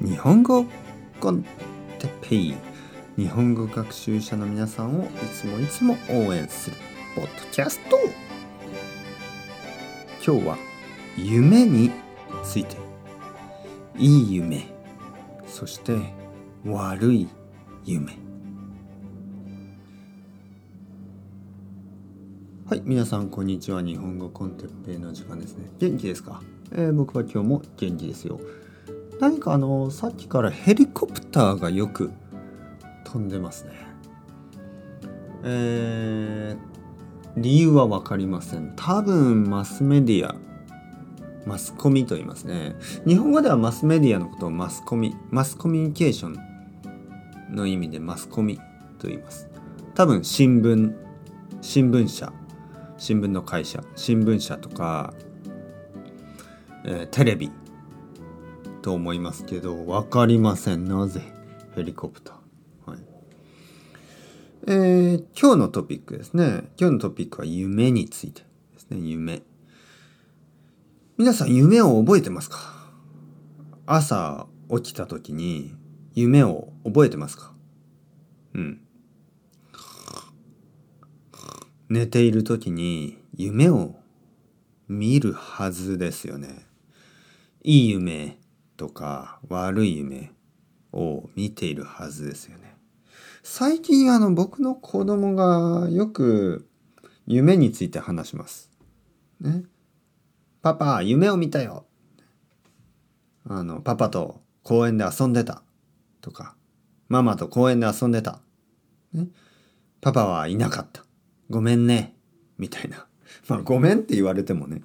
日本語コンテッペイ。日本語学習者の皆さんをいつもいつも応援するポッドキャスト。今日は夢について。いい夢。そして悪い夢。はい皆さんこんにちは。日本語コンテッペイの時間ですね。元気ですか、えー、僕は今日も元気ですよ。何かあのさっきからヘリコプターがよく飛んでますね。えー、理由は分かりません。多分マスメディアマスコミと言いますね。日本語ではマスメディアのことをマスコミマスコミュニケーションの意味でマスコミと言います。多分新聞新聞社新聞の会社新聞社とか、えー、テレビと思いますけど分かりません。なぜヘリコプター、はい。えー、今日のトピックですね。今日のトピックは夢についてですね。夢。皆さん夢を覚えてますか？朝起きた時に夢を覚えてますか？うん。寝ている時に夢を見るはずですよね。いい夢。とか悪い夢を見ているはずですよね。最近あの僕の子供がよく夢について話します。ね。パパ、夢を見たよ。あの、パパと公園で遊んでた。とか、ママと公園で遊んでた。ね。パパはいなかった。ごめんね。みたいな。まあ、ごめんって言われてもね、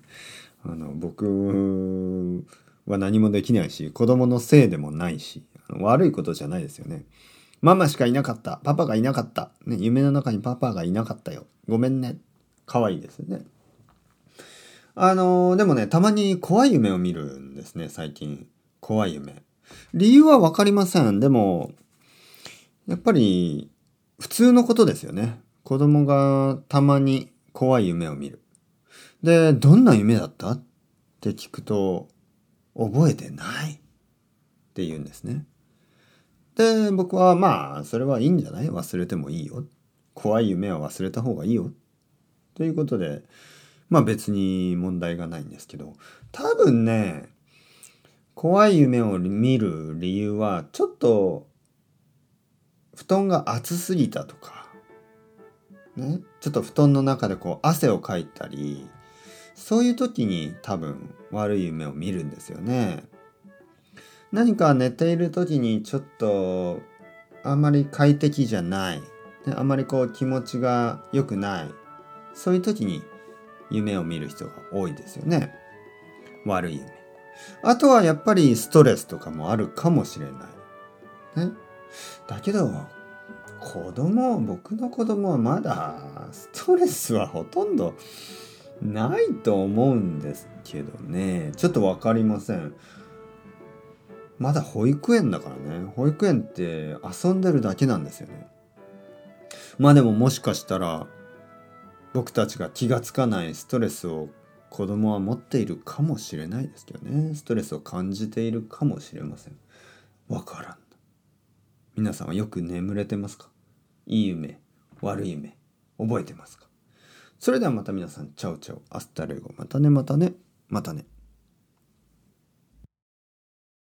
あの、僕は何もできないし、子供のせいでもないし、悪いことじゃないですよね。ママしかいなかった。パパがいなかった。ね、夢の中にパパがいなかったよ。ごめんね。可愛いですね。あのー、でもね、たまに怖い夢を見るんですね、最近。怖い夢。理由はわかりません。でも、やっぱり、普通のことですよね。子供がたまに怖い夢を見る。で、どんな夢だった？って聞くと、覚えてないって言うんですね。で、僕はまあ、それはいいんじゃない？忘れてもいいよ。怖い夢は忘れた方がいいよ。ということで、まあ別に問題がないんですけど、多分ね、怖い夢を見る理由は、ちょっと、布団が熱すぎたとか、ね、ちょっと布団の中でこう汗をかいたりそういう時に多分悪い夢を見るんですよね。何か寝ている時にちょっとあんまり快適じゃない、ね、あまりこう気持ちが良くないそういう時に夢を見る人が多いですよね。悪い夢。あとはやっぱりストレスとかもあるかもしれない。ね。だけど子供僕の子供はまだストレスはほとんどないと思うんですけどね。ちょっと分かりません。まだ保育園だからね。保育園って遊んでるだけなんですよね。まあでももしかしたら僕たちが気がつかないストレスを子供は持っているかもしれないですけどね。ストレスを感じているかもしれません。わからん。皆さんはよく眠れてますか？いい夢、悪い夢、覚えてますか？それではまた皆さん、 chao chao、 hasta luego、またねまたね、またね。